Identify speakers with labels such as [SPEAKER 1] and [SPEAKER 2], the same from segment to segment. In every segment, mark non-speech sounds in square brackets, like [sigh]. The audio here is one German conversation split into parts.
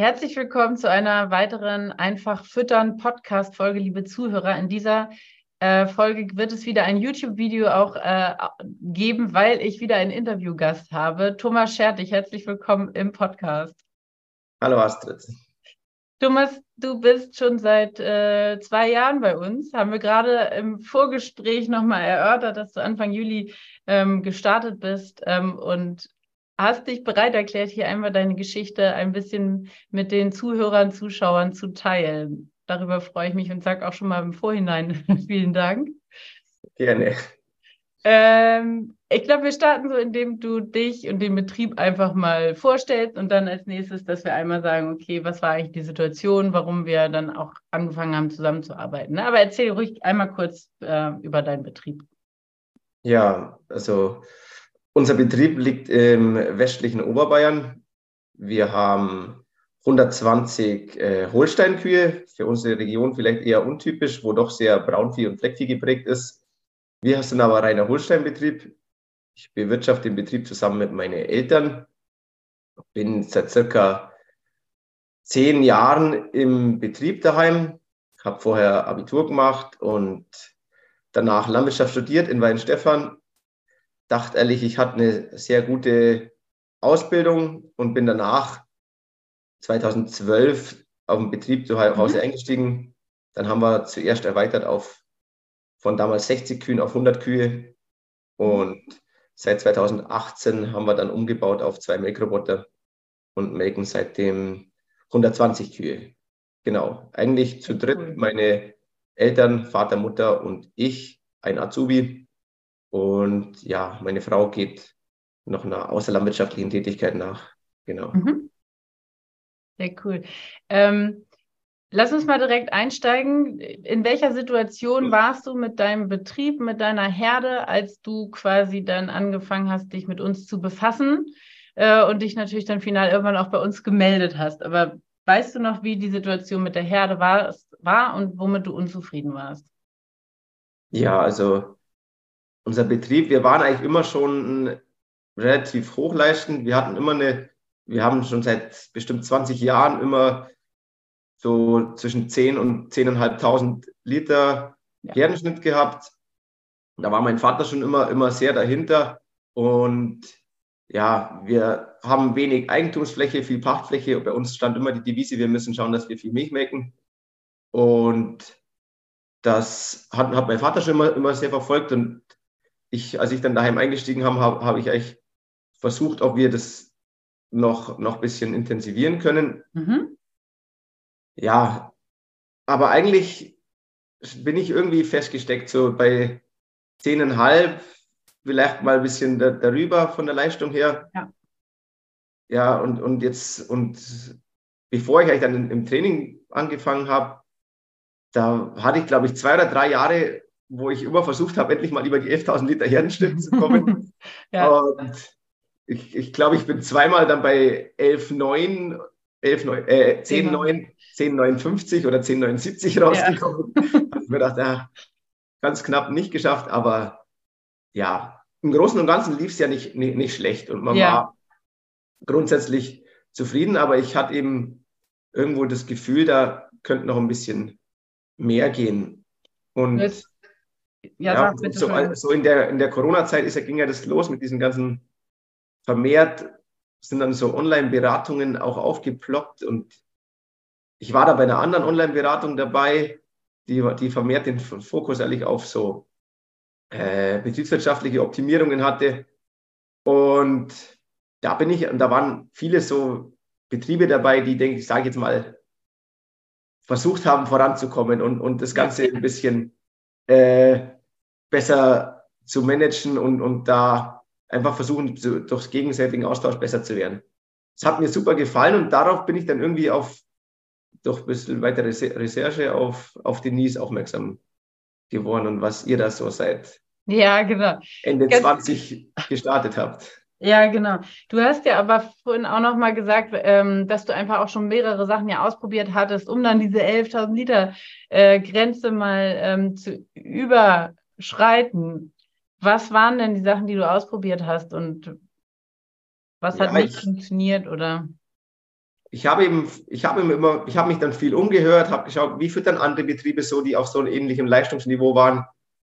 [SPEAKER 1] Herzlich willkommen zu einer weiteren Einfach Füttern Podcast-Folge, liebe Zuhörer. In dieser äh, Folge wird es wieder ein YouTube-Video auch äh, geben, weil ich wieder einen Interviewgast habe. Thomas Schertig, herzlich willkommen im Podcast.
[SPEAKER 2] Hallo Astrid.
[SPEAKER 1] Thomas, du bist schon seit äh, zwei Jahren bei uns. Haben wir gerade im Vorgespräch nochmal erörtert, dass du Anfang Juli ähm, gestartet bist. Ähm, und hast dich bereit erklärt, hier einmal deine Geschichte ein bisschen mit den Zuhörern, Zuschauern zu teilen. Darüber freue ich mich und sage auch schon mal im Vorhinein [laughs] vielen Dank.
[SPEAKER 2] Gerne.
[SPEAKER 1] Ähm, ich glaube, wir starten so, indem du dich und den Betrieb einfach mal vorstellst und dann als nächstes, dass wir einmal sagen, okay, was war eigentlich die Situation, warum wir dann auch angefangen haben, zusammenzuarbeiten. Ne? Aber erzähl ruhig einmal kurz äh, über deinen Betrieb.
[SPEAKER 2] Ja, also unser Betrieb liegt im westlichen Oberbayern. Wir haben 120 äh, Holsteinkühe, für unsere Region vielleicht eher untypisch, wo doch sehr Braunvieh und Fleckvieh geprägt ist. Wir sind aber reiner Holsteinbetrieb. Ich bewirtschafte den Betrieb zusammen mit meinen Eltern. Bin seit circa zehn Jahren im Betrieb daheim, habe vorher Abitur gemacht und danach Landwirtschaft studiert in Weinstefan dachte ehrlich, ich hatte eine sehr gute Ausbildung und bin danach 2012 auf den Betrieb zu Hause mhm. eingestiegen. Dann haben wir zuerst erweitert auf von damals 60 Kühen auf 100 Kühe und seit 2018 haben wir dann umgebaut auf zwei Melkroboter und melken seitdem 120 Kühe. Genau, eigentlich zu dritt meine Eltern, Vater, Mutter und ich, ein Azubi. Und ja, meine Frau geht noch einer außerlandwirtschaftlichen Tätigkeit nach. Genau. Mhm.
[SPEAKER 1] Sehr cool. Ähm, lass uns mal direkt einsteigen. In welcher Situation warst du mit deinem Betrieb, mit deiner Herde, als du quasi dann angefangen hast, dich mit uns zu befassen äh, und dich natürlich dann final irgendwann auch bei uns gemeldet hast? Aber weißt du noch, wie die Situation mit der Herde war, war und womit du unzufrieden warst?
[SPEAKER 2] Ja, also unser Betrieb, wir waren eigentlich immer schon relativ hochleistend. Wir hatten immer eine, wir haben schon seit bestimmt 20 Jahren immer so zwischen 10 und 10.500 Liter Herdenschnitt gehabt. Da war mein Vater schon immer, immer sehr dahinter. Und ja, wir haben wenig Eigentumsfläche, viel Pachtfläche. Bei uns stand immer die Devise, wir müssen schauen, dass wir viel Milch melken. Und das hat, hat mein Vater schon immer, immer sehr verfolgt. Und ich, als ich dann daheim eingestiegen habe, habe, habe ich eigentlich versucht, ob wir das noch, noch ein bisschen intensivieren können. Mhm. Ja, aber eigentlich bin ich irgendwie festgesteckt, so bei 10,5, vielleicht mal ein bisschen da, darüber von der Leistung her. Ja. Ja, und, und jetzt, und bevor ich eigentlich dann im Training angefangen habe, da hatte ich, glaube ich, zwei oder drei Jahre wo ich immer versucht habe, endlich mal über die 11.000 Liter Herdenschnitt zu kommen. [laughs] ja. Und ich, ich glaube, ich bin zweimal dann bei 11,9, 11, äh, 10,9, 10,59 oder 10,79 rausgekommen. Ja. Also ich mir gedacht, ja, ganz knapp nicht geschafft, aber ja, im Großen und Ganzen lief es ja nicht, nicht, nicht, schlecht und man ja. war grundsätzlich zufrieden, aber ich hatte eben irgendwo das Gefühl, da könnte noch ein bisschen mehr gehen. Und Jetzt ja, ja so, so, in der, in der Corona-Zeit ist, ging ja das los mit diesen ganzen vermehrt, sind dann so Online-Beratungen auch aufgeploppt und ich war da bei einer anderen Online-Beratung dabei, die, die vermehrt den Fokus eigentlich auf so äh, betriebswirtschaftliche Optimierungen hatte. Und da bin ich, und da waren viele so Betriebe dabei, die, denke ich, sage jetzt mal, versucht haben, voranzukommen und, und das Ganze ein bisschen äh, besser zu managen und, und da einfach versuchen, zu, durch gegenseitigen Austausch besser zu werden. Es hat mir super gefallen und darauf bin ich dann irgendwie auf, durch ein bisschen weitere Recherche auf, auf Denise aufmerksam geworden und was ihr da so seit
[SPEAKER 1] ja, genau.
[SPEAKER 2] Ende Ganz 20 gestartet habt.
[SPEAKER 1] Ja, genau. Du hast ja aber vorhin auch noch mal gesagt, ähm, dass du einfach auch schon mehrere Sachen ja ausprobiert hattest, um dann diese 11.000 Liter äh, Grenze mal ähm, zu überschreiten. Was waren denn die Sachen, die du ausprobiert hast und was hat ja, nicht ich, funktioniert oder?
[SPEAKER 2] Ich habe eben, ich habe immer, ich habe mich dann viel umgehört, habe geschaut, wie füttern andere Betriebe so, die auf so einem ähnlichen Leistungsniveau waren.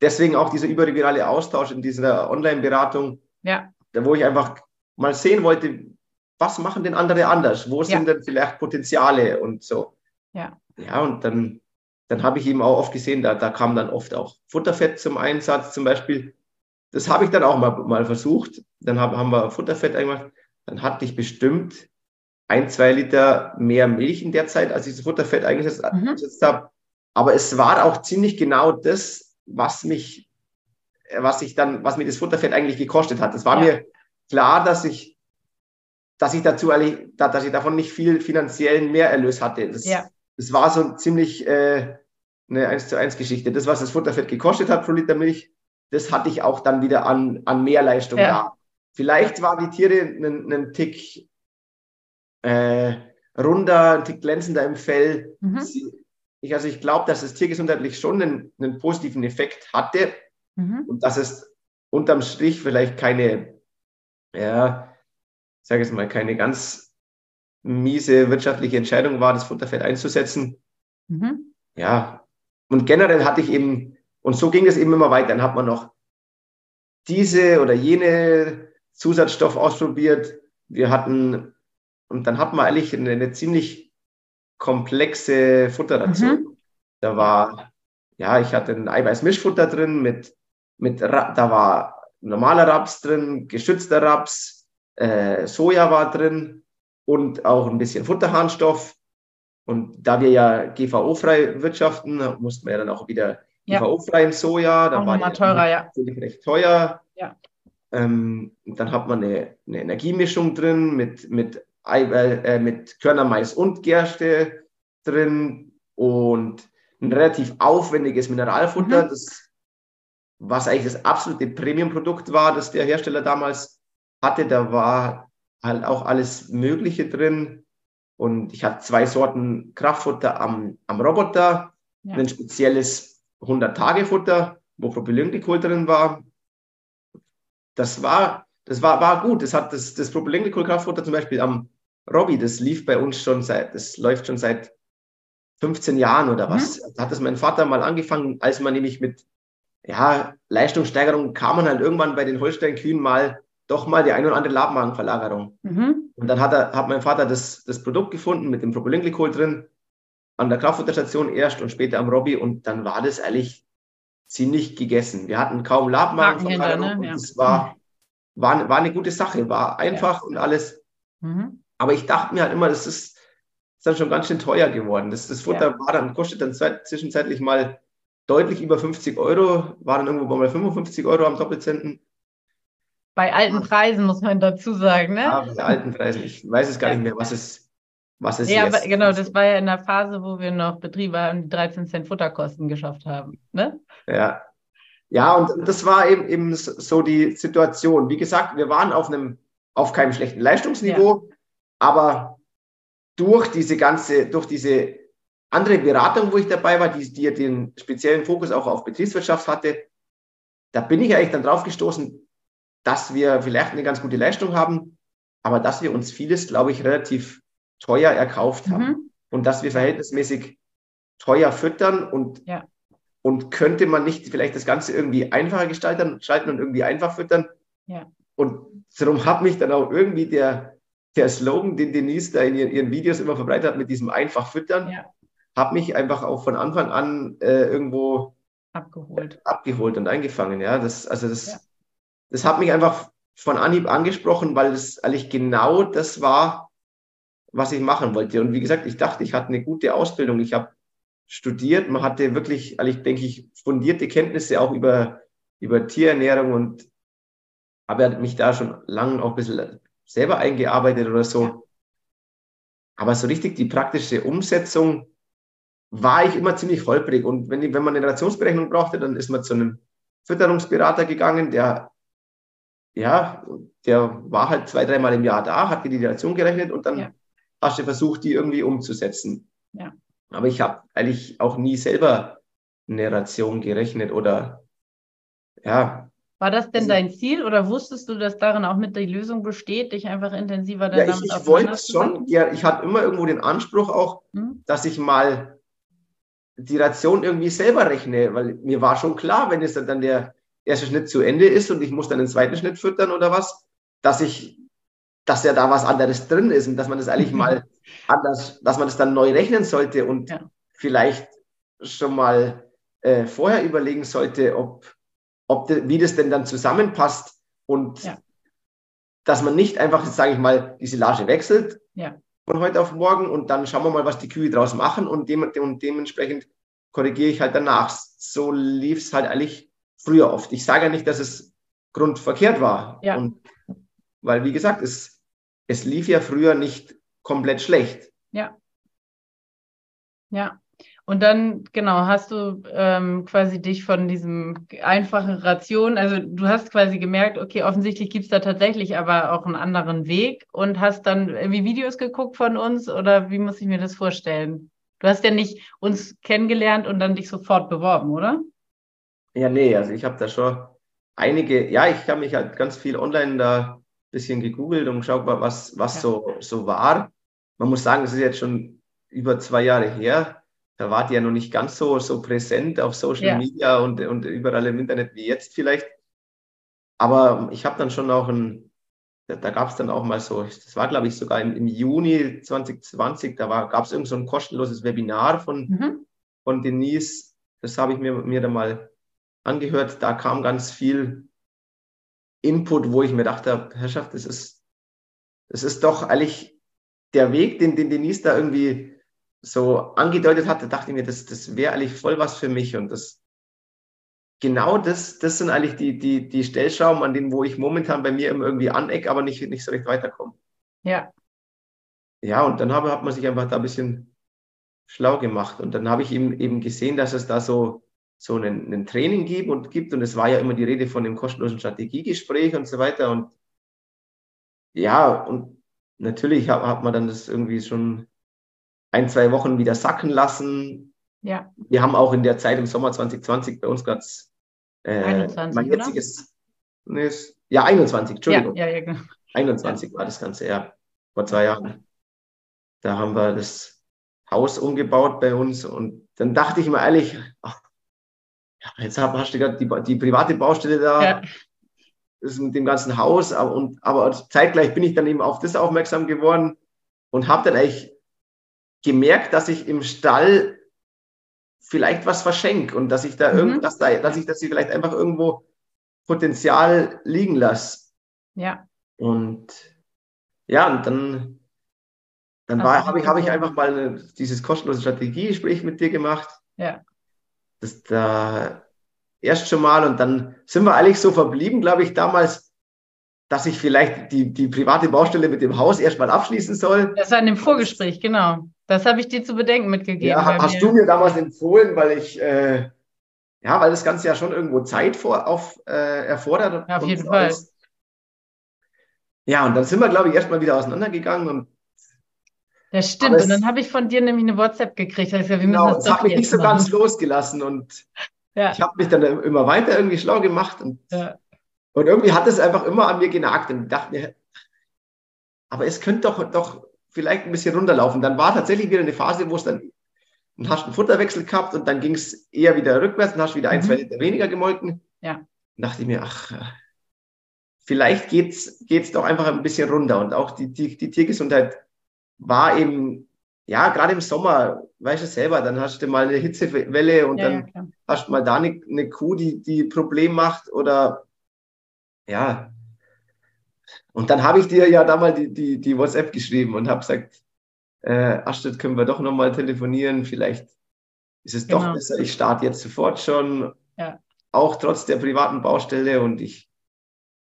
[SPEAKER 2] Deswegen auch dieser überregionale Austausch in dieser Online-Beratung. Ja wo ich einfach mal sehen wollte, was machen denn andere anders? Wo sind ja. denn vielleicht Potenziale und so? Ja. Ja, und dann, dann habe ich eben auch oft gesehen, da, da kam dann oft auch Futterfett zum Einsatz zum Beispiel. Das habe ich dann auch mal, mal versucht. Dann hab, haben wir Futterfett gemacht. Dann hatte ich bestimmt ein, zwei Liter mehr Milch in der Zeit, als ich das Futterfett eingesetzt, mhm. eingesetzt habe. Aber es war auch ziemlich genau das, was mich was ich dann, was mir das Futterfett eigentlich gekostet hat. Es war ja. mir klar, dass ich, dass ich dazu, dass ich davon nicht viel finanziellen Mehrerlös hatte. Das, ja. das war so ziemlich äh, eine 1 zu 1 Geschichte. Das, was das Futterfett gekostet hat pro Liter Milch, das hatte ich auch dann wieder an, an Mehrleistung ja. da. Vielleicht waren die Tiere einen, einen Tick äh, runder, ein Tick glänzender im Fell. Mhm. Ich, also ich glaube, dass es tiergesundheitlich schon einen, einen positiven Effekt hatte, Mhm. Und dass es unterm Strich vielleicht keine, ja, ich sage jetzt mal, keine ganz miese wirtschaftliche Entscheidung war, das Futterfett einzusetzen. Mhm. Ja, und generell hatte ich eben, und so ging es eben immer weiter. Dann hat man noch diese oder jene Zusatzstoff ausprobiert. Wir hatten, und dann hat man eigentlich eine, eine ziemlich komplexe Futterration. Mhm. Da war, ja, ich hatte ein Eiweißmischfutter drin mit mit, da war normaler Raps drin, geschützter Raps, äh, Soja war drin und auch ein bisschen Futterharnstoff. Und da wir ja GVO-frei wirtschaften, mussten wir ja dann auch wieder ja. GVO-freien Soja. Da auch war teurer, ja. natürlich recht teuer. Ja. Ähm, dann hat man eine, eine, Energiemischung drin mit, mit, äh, mit Körnermais und Gerste drin und ein relativ aufwendiges Mineralfutter. Mhm. Das was eigentlich das absolute Premium-Produkt war, das der Hersteller damals hatte. Da war halt auch alles Mögliche drin. Und ich hatte zwei Sorten Kraftfutter am, am Roboter, ja. ein spezielles 100-Tage-Futter, wo Propylenglykol drin war. Das war, das war, war gut. Das hat das, das Propylenglykol-Kraftfutter zum Beispiel am Robby, das lief bei uns schon seit, das läuft schon seit 15 Jahren oder was. Mhm. Da hat das mein Vater mal angefangen, als man nämlich mit ja, Leistungssteigerung kam man halt irgendwann bei den Holstein-Kühen mal doch mal die ein oder andere Labmagenverlagerung. Mhm. Und dann hat, er, hat mein Vater das, das Produkt gefunden mit dem Propylenglykol drin, an der Kraftfutterstation erst und später am Robby und dann war das eigentlich ziemlich gegessen. Wir hatten kaum Labmagenverlagerung ne? und es war, war, war eine gute Sache, war einfach ja. und alles. Mhm. Aber ich dachte mir halt immer, das ist, ist dann schon ganz schön teuer geworden. Das, das Futter ja. war dann, kostet dann zwischenzeitlich mal deutlich über 50 Euro, war dann irgendwo bei 55 Euro am Doppelzenten.
[SPEAKER 1] Bei alten Preisen muss man dazu sagen, ne?
[SPEAKER 2] Ja, bei alten Preisen. Ich weiß es gar nicht mehr, was es, was es
[SPEAKER 1] ja, jetzt. Ja, genau, das war ja in der Phase, wo wir noch Betriebe haben, die 13 Cent Futterkosten geschafft haben, ne?
[SPEAKER 2] Ja. Ja, und das war eben, eben so die Situation. Wie gesagt, wir waren auf einem, auf keinem schlechten Leistungsniveau, ja. aber durch diese ganze, durch diese andere Beratung, wo ich dabei war, die, die den speziellen Fokus auch auf Betriebswirtschaft hatte, da bin ich eigentlich dann drauf gestoßen, dass wir vielleicht eine ganz gute Leistung haben, aber dass wir uns vieles, glaube ich, relativ teuer erkauft haben mhm. und dass wir verhältnismäßig teuer füttern und, ja. und könnte man nicht vielleicht das Ganze irgendwie einfacher gestalten, gestalten und irgendwie einfach füttern. Ja. Und darum hat mich dann auch irgendwie der, der Slogan, den Denise da in ihren, ihren Videos immer verbreitet hat, mit diesem einfach füttern,
[SPEAKER 1] Ja.
[SPEAKER 2] Hat mich einfach auch von Anfang an äh, irgendwo
[SPEAKER 1] Abgeholt.
[SPEAKER 2] abgeholt und eingefangen. Ja, das, also das,
[SPEAKER 1] Ja.
[SPEAKER 2] das hat mich einfach von Anhieb angesprochen, weil es eigentlich genau das war, was ich machen wollte. Und wie gesagt, ich dachte, ich hatte eine gute Ausbildung. Ich habe studiert, man hatte wirklich, eigentlich denke ich, fundierte Kenntnisse auch über, über Tierernährung und habe mich da schon lange auch ein bisschen selber eingearbeitet oder so. Aber so richtig die praktische Umsetzung war ich immer ziemlich holprig. Und wenn, wenn man eine Rationsberechnung brauchte, dann ist man zu einem Fütterungsberater gegangen, der, ja, der war halt zwei, dreimal im Jahr da, hat dir die Ration gerechnet und dann
[SPEAKER 1] Ja.
[SPEAKER 2] hast du versucht, die irgendwie umzusetzen.
[SPEAKER 1] Ja.
[SPEAKER 2] Aber ich habe eigentlich auch nie selber eine Ration gerechnet oder, ja,
[SPEAKER 1] War das denn
[SPEAKER 2] Also-
[SPEAKER 1] dein Ziel oder wusstest du, dass darin auch mit die Lösung besteht, dich einfach intensiver
[SPEAKER 2] ja
[SPEAKER 1] dann
[SPEAKER 2] ich,
[SPEAKER 1] damit
[SPEAKER 2] ich wollte schon, ja, ich hatte immer irgendwo den Anspruch auch,
[SPEAKER 1] Hm?
[SPEAKER 2] dass ich mal die Ration irgendwie selber rechne, weil mir war schon klar, wenn es dann der erste Schnitt zu Ende ist und ich muss dann den zweiten Schnitt füttern oder was, dass ich, dass ja da was anderes drin ist und dass man das eigentlich [laughs] mal anders, dass man das dann neu rechnen sollte und
[SPEAKER 1] Ja.
[SPEAKER 2] vielleicht schon mal äh, vorher überlegen sollte, ob, ob de, wie das denn dann zusammenpasst und
[SPEAKER 1] Ja.
[SPEAKER 2] dass man nicht einfach, sage ich mal, die Silage wechselt
[SPEAKER 1] Ja.
[SPEAKER 2] Von heute auf morgen und dann schauen wir mal, was die Kühe draus machen und, dem, und dementsprechend korrigiere ich halt danach. So lief es halt eigentlich früher oft. Ich sage ja nicht, dass es grundverkehrt war.
[SPEAKER 1] Ja.
[SPEAKER 2] Und, weil, wie gesagt, es, es lief ja früher nicht komplett schlecht.
[SPEAKER 1] Ja. Und dann, genau, hast du ähm, quasi dich von diesem einfachen Ration, also du hast quasi gemerkt, okay, offensichtlich gibt es da tatsächlich aber auch einen anderen Weg und hast dann irgendwie Videos geguckt von uns oder wie muss ich mir das vorstellen? Du hast ja nicht uns kennengelernt und dann dich sofort beworben, oder?
[SPEAKER 2] Ja, nee, also ich habe da schon einige, ja, ich habe mich halt ganz viel online da ein bisschen gegoogelt und geschaut, was, was
[SPEAKER 1] Ja.
[SPEAKER 2] so, so war. Man muss sagen, es ist jetzt schon über zwei Jahre her. Da wart ihr ja noch nicht ganz so, so präsent auf Social
[SPEAKER 1] Ja.
[SPEAKER 2] Media und, und überall im Internet wie jetzt vielleicht. Aber ich habe dann schon auch ein, da, da gab es dann auch mal so, das war glaube ich sogar im, im Juni 2020, da gab es irgend so ein kostenloses Webinar von,
[SPEAKER 1] Mhm.
[SPEAKER 2] von Denise. Das habe ich mir, mir dann mal angehört. Da kam ganz viel Input, wo ich mir dachte, Herrschaft, das ist, das ist doch eigentlich der Weg, den, den Denise da irgendwie so angedeutet hatte, dachte ich mir, das, das wäre eigentlich voll was für mich. Und das genau das, das sind eigentlich die, die, die Stellschrauben, an denen, wo ich momentan bei mir immer irgendwie aneck, aber nicht, nicht so recht weiterkomme.
[SPEAKER 1] Ja,
[SPEAKER 2] Ja, und dann habe, hat man sich einfach da ein bisschen schlau gemacht. Und dann habe ich eben, eben gesehen, dass es da so, so einen, einen Training gibt und gibt. Und es war ja immer die Rede von dem kostenlosen Strategiegespräch und so weiter. Und ja, und natürlich hat, hat man dann das irgendwie schon ein, zwei Wochen wieder sacken lassen.
[SPEAKER 1] ja,
[SPEAKER 2] Wir haben auch in der Zeit im Sommer 2020 bei uns ganz äh,
[SPEAKER 1] 21,
[SPEAKER 2] mein jetziges, ist- ja, 21, Entschuldigung.
[SPEAKER 1] ja, ja, ja, genau.
[SPEAKER 2] 21 war das Ganze, ja, vor zwei Jahren. Da haben wir das Haus umgebaut bei uns und dann dachte ich mir ehrlich, ach, jetzt hast du gerade die, die private Baustelle da,
[SPEAKER 1] Ja.
[SPEAKER 2] das mit dem ganzen Haus, aber, und, aber zeitgleich bin ich dann eben auf das aufmerksam geworden und habe dann eigentlich gemerkt, dass ich im Stall vielleicht was verschenke und dass ich da
[SPEAKER 1] Mhm.
[SPEAKER 2] irgend, dass, da, dass ich das vielleicht einfach irgendwo Potenzial liegen lasse.
[SPEAKER 1] Ja,
[SPEAKER 2] Und ja, und dann, dann
[SPEAKER 1] du
[SPEAKER 2] habe ich, habe ich einfach mal eine, dieses kostenlose Strategiegespräch mit dir gemacht.
[SPEAKER 1] ja,
[SPEAKER 2] Das da erst schon mal und dann sind wir eigentlich so verblieben, glaube ich, damals, dass ich vielleicht die, die private Baustelle mit dem Haus erstmal abschließen soll.
[SPEAKER 1] das war in dem Vorgespräch, genau. Das habe ich dir zu bedenken mitgegeben.
[SPEAKER 2] Ja, hast
[SPEAKER 1] wir-
[SPEAKER 2] du mir damals empfohlen, weil ich, äh, ja, weil das Ganze ja schon irgendwo Zeit vor, auf, äh, erfordert.
[SPEAKER 1] Ja, auf jeden Fall.
[SPEAKER 2] alles. Ja, und dann sind wir, glaube ich, erstmal wieder auseinandergegangen und
[SPEAKER 1] Das stimmt.
[SPEAKER 2] Es-
[SPEAKER 1] Und dann habe ich von dir nämlich eine WhatsApp gekriegt. Gesagt, wir
[SPEAKER 2] genau,
[SPEAKER 1] das
[SPEAKER 2] es hat mich nicht so
[SPEAKER 1] machen.
[SPEAKER 2] ganz losgelassen und
[SPEAKER 1] Ja,
[SPEAKER 2] ich habe mich dann immer weiter irgendwie schlau gemacht und,
[SPEAKER 1] ja,
[SPEAKER 2] und irgendwie hat es einfach immer an mir genagt und dachte mir, aber es könnte doch, doch vielleicht ein bisschen runterlaufen. Dann war tatsächlich wieder eine Phase, wo es dann, dann hast du einen Futterwechsel gehabt und dann ging es eher wieder rückwärts und hast wieder ein,
[SPEAKER 1] Mhm.
[SPEAKER 2] zwei Liter weniger gemolken.
[SPEAKER 1] Ja.
[SPEAKER 2] Dann dachte ich mir, ach, vielleicht geht's geht's doch einfach ein bisschen runter. Und auch die, die, die Tiergesundheit war eben, ja, gerade im Sommer, weißt du selber, dann hast du mal eine Hitzewelle und ja, dann ja, hast du mal da eine, eine Kuh, die, die Problem macht oder ja. Und dann habe ich dir ja damals die, die, die WhatsApp geschrieben und habe gesagt, äh, Astrid, können wir doch nochmal telefonieren, vielleicht ist es genau. doch besser, ich starte jetzt sofort schon, ja. auch trotz der privaten Baustelle und ich,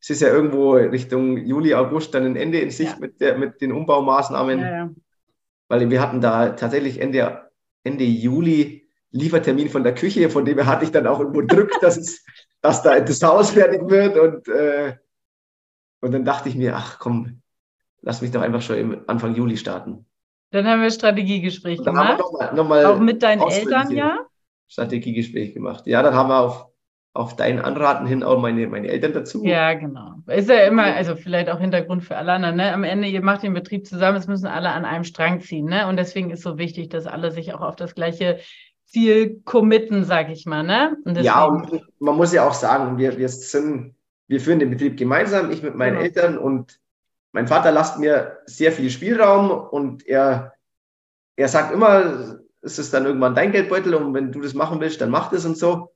[SPEAKER 2] es ist ja irgendwo Richtung Juli, August dann ein Ende in Sicht ja. mit, der, mit den Umbaumaßnahmen, ja, weil wir hatten da tatsächlich Ende, Ende Juli Liefertermin von der Küche, von dem hatte ich dann auch irgendwo drückt, dass, es, [laughs] dass da das Haus fertig wird und, äh, und dann dachte ich mir, ach komm, lass mich doch einfach schon Anfang Juli starten.
[SPEAKER 1] Dann haben wir Strategiegespräch gemacht. Noch mal, noch mal auch mit deinen Eltern, ja?
[SPEAKER 2] Strategiegespräch gemacht. Ja, dann haben wir auf, auf dein Anraten hin auch meine, meine Eltern dazu.
[SPEAKER 1] Ja, genau. Ist ja immer, also vielleicht auch Hintergrund für alle anderen, ne? Am Ende, ihr macht den Betrieb zusammen, es müssen alle an einem Strang ziehen, ne? Und deswegen ist so wichtig, dass alle sich auch auf das gleiche Ziel committen, sag ich mal, ne?
[SPEAKER 2] Und ja, und man muss ja auch sagen, wir, wir sind, wir führen den Betrieb gemeinsam, ich mit meinen genau. Eltern und mein Vater lasst mir sehr viel Spielraum und er, er sagt immer, es ist dann irgendwann dein Geldbeutel und wenn du das machen willst, dann mach das und so.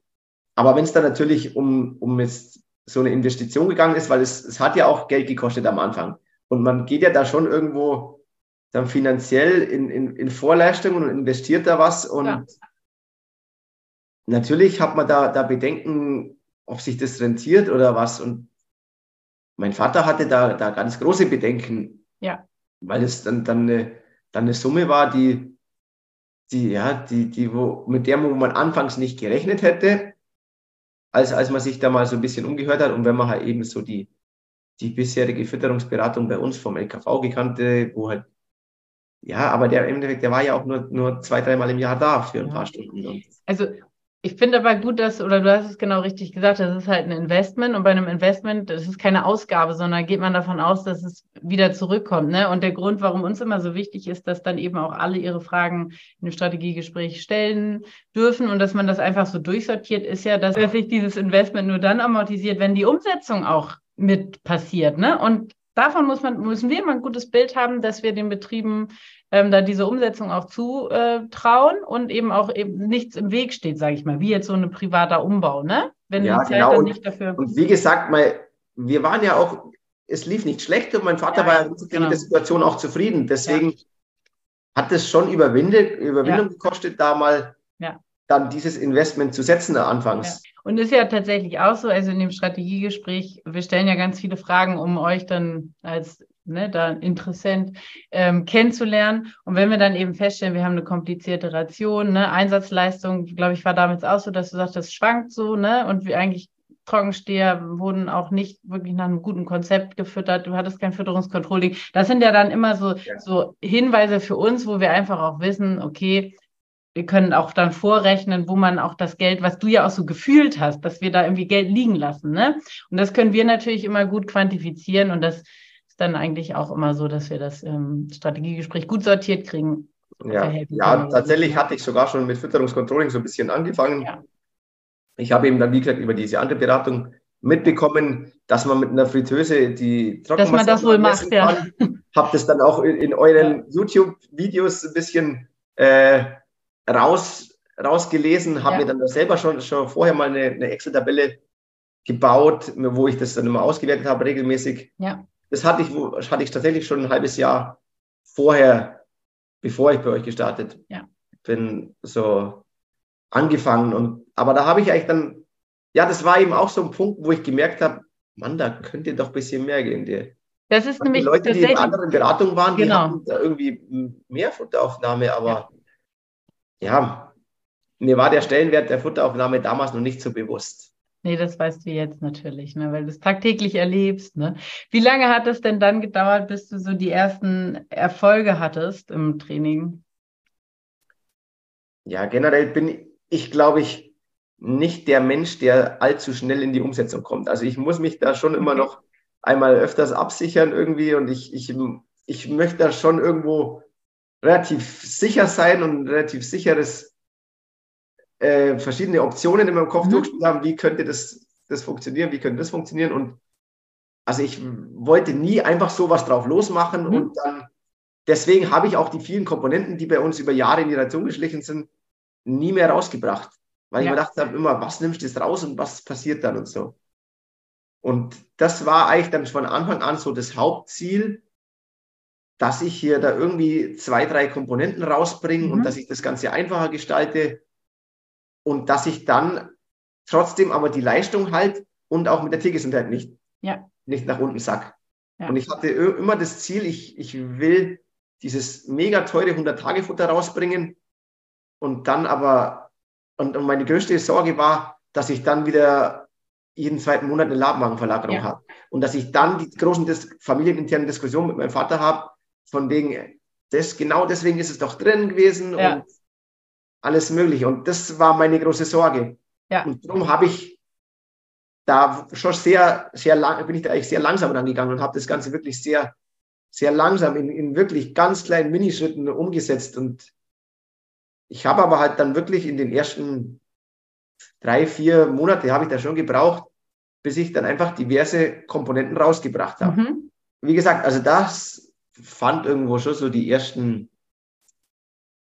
[SPEAKER 2] Aber wenn es dann natürlich um, um jetzt so eine Investition gegangen ist, weil es, es hat ja auch Geld gekostet am Anfang. Und man geht ja da schon irgendwo dann finanziell in, in, in Vorleistungen und investiert da was. Und ja. natürlich hat man da, da Bedenken, ob sich das rentiert oder was. Und mein Vater hatte da, da ganz große Bedenken, ja. weil es dann, dann, eine, dann eine Summe war, die, die, ja, die, die, wo, mit der man anfangs nicht gerechnet hätte, als, als man sich da mal so ein bisschen umgehört hat und wenn man halt eben so die, die bisherige Fütterungsberatung bei uns vom LKV gekannte, wo halt, ja, aber der im Endeffekt, der war ja auch nur, nur zwei, dreimal im Jahr da für ein ja. paar Stunden.
[SPEAKER 1] Also ich finde aber gut, dass, oder du hast es genau richtig gesagt, das ist halt ein Investment und bei einem Investment, das ist keine Ausgabe, sondern geht man davon aus, dass es wieder zurückkommt. Ne? Und der Grund, warum uns immer so wichtig ist, dass dann eben auch alle ihre Fragen in dem Strategiegespräch stellen dürfen und dass man das einfach so durchsortiert, ist ja, dass sich dieses Investment nur dann amortisiert, wenn die Umsetzung auch mit passiert. Ne? Und davon muss man, müssen wir immer ein gutes Bild haben, dass wir den Betrieben ähm, da diese Umsetzung auch zutrauen und eben auch eben nichts im Weg steht, sage ich mal, wie jetzt so ein privater Umbau, ne?
[SPEAKER 2] Wenn ja, die Zeit genau. dann nicht dafür. Und wie gesagt, mal, wir waren ja auch, es lief nicht schlecht und mein Vater ja, war ja genau. mit der Situation auch zufrieden. Deswegen ja. hat es schon Überwindung ja. gekostet, da mal dann dieses Investment zu setzen anfangs.
[SPEAKER 1] Ja. Und ist ja tatsächlich auch so, also in dem Strategiegespräch, wir stellen ja ganz viele Fragen, um euch dann als ne, da Interessent ähm, kennenzulernen. Und wenn wir dann eben feststellen, wir haben eine komplizierte Ration, ne, Einsatzleistung, glaube ich, war damals auch so, dass du sagst, das schwankt so, ne, und wir eigentlich Trockensteher wurden auch nicht wirklich nach einem guten Konzept gefüttert. Du hattest kein Fütterungskontrolling. Das sind ja dann immer so, ja. so Hinweise für uns, wo wir einfach auch wissen, okay, wir können auch dann vorrechnen, wo man auch das Geld, was du ja auch so gefühlt hast, dass wir da irgendwie Geld liegen lassen. Ne? Und das können wir natürlich immer gut quantifizieren und das dann eigentlich auch immer so, dass wir das ähm, Strategiegespräch gut sortiert kriegen.
[SPEAKER 2] Ja, ja tatsächlich hatte ich sogar schon mit Fütterungskontrolling so ein bisschen angefangen. Ja. Ich habe eben dann, wie gesagt, über diese andere Beratung mitbekommen, dass man mit einer Fritteuse die
[SPEAKER 1] Trockenmasse Dass man das wohl macht, ja.
[SPEAKER 2] Habe das dann auch in, in euren ja. YouTube-Videos ein bisschen äh, raus, rausgelesen, habe ja. mir dann selber schon, schon vorher mal eine, eine Excel-Tabelle gebaut, wo ich das dann immer ausgewertet habe, regelmäßig. Ja. Das hatte ich, hatte ich tatsächlich schon ein halbes Jahr vorher, bevor ich bei euch gestartet ja. bin, so angefangen. Und, aber da habe ich eigentlich dann, ja, das war eben auch so ein Punkt, wo ich gemerkt habe, Mann, da könnte doch ein bisschen mehr gehen. Die,
[SPEAKER 1] das ist nämlich
[SPEAKER 2] die Leute, die in anderen Beratungen waren, genau. die hatten da irgendwie mehr Futteraufnahme, aber ja ja, mir war der Stellenwert der Futteraufnahme damals noch nicht so bewusst.
[SPEAKER 1] Nee, das weißt du jetzt natürlich, ne, weil du es tagtäglich erlebst. Ne? Wie lange hat es denn dann gedauert, bis du so die ersten Erfolge hattest im Training?
[SPEAKER 2] Ja, generell bin ich, glaube ich, nicht der Mensch, der allzu schnell in die Umsetzung kommt. Also ich muss mich da schon immer noch einmal öfters absichern irgendwie und ich, ich, ich möchte da schon irgendwo relativ sicher sein und relativ sicheres äh, verschiedene Optionen in meinem Kopf mhm. durchgespielt haben, wie könnte das, das funktionieren, wie könnte das funktionieren. Und also ich wollte nie einfach sowas drauf losmachen mhm. und dann, deswegen habe ich auch die vielen Komponenten, die bei uns über Jahre in die Relation geschlichen sind, nie mehr rausgebracht. Weil ja. ich mir gedacht habe, immer, was nimmst du jetzt raus und was passiert dann und so. Und das war eigentlich dann von Anfang an so das Hauptziel, dass ich hier da irgendwie zwei, drei Komponenten rausbringe mhm. und dass ich das Ganze einfacher gestalte und dass ich dann trotzdem aber die Leistung halt und auch mit der Tiergesundheit nicht, ja. nicht nach unten sack. Ja. Und ich hatte immer das Ziel, ich, ich will dieses mega teure 100-Tage-Futter rausbringen und dann aber, und, und meine größte Sorge war, dass ich dann wieder jeden zweiten Monat eine Labmagenverlagerung ja. habe. Und dass ich dann die großen dis familieninternen Diskussionen mit meinem Vater habe, von wegen, das, genau deswegen ist es doch drin gewesen ja. und alles Mögliche. Und das war meine große Sorge. Ja. Und darum habe ich da schon sehr, sehr lang, bin ich da eigentlich sehr langsam rangegangen und habe das Ganze wirklich sehr, sehr langsam in, in wirklich ganz kleinen Minischritten umgesetzt. Und ich habe aber halt dann wirklich in den ersten drei, vier Monate habe ich da schon gebraucht, bis ich dann einfach diverse Komponenten rausgebracht habe. Mhm. Wie gesagt, also das fand irgendwo schon so die ersten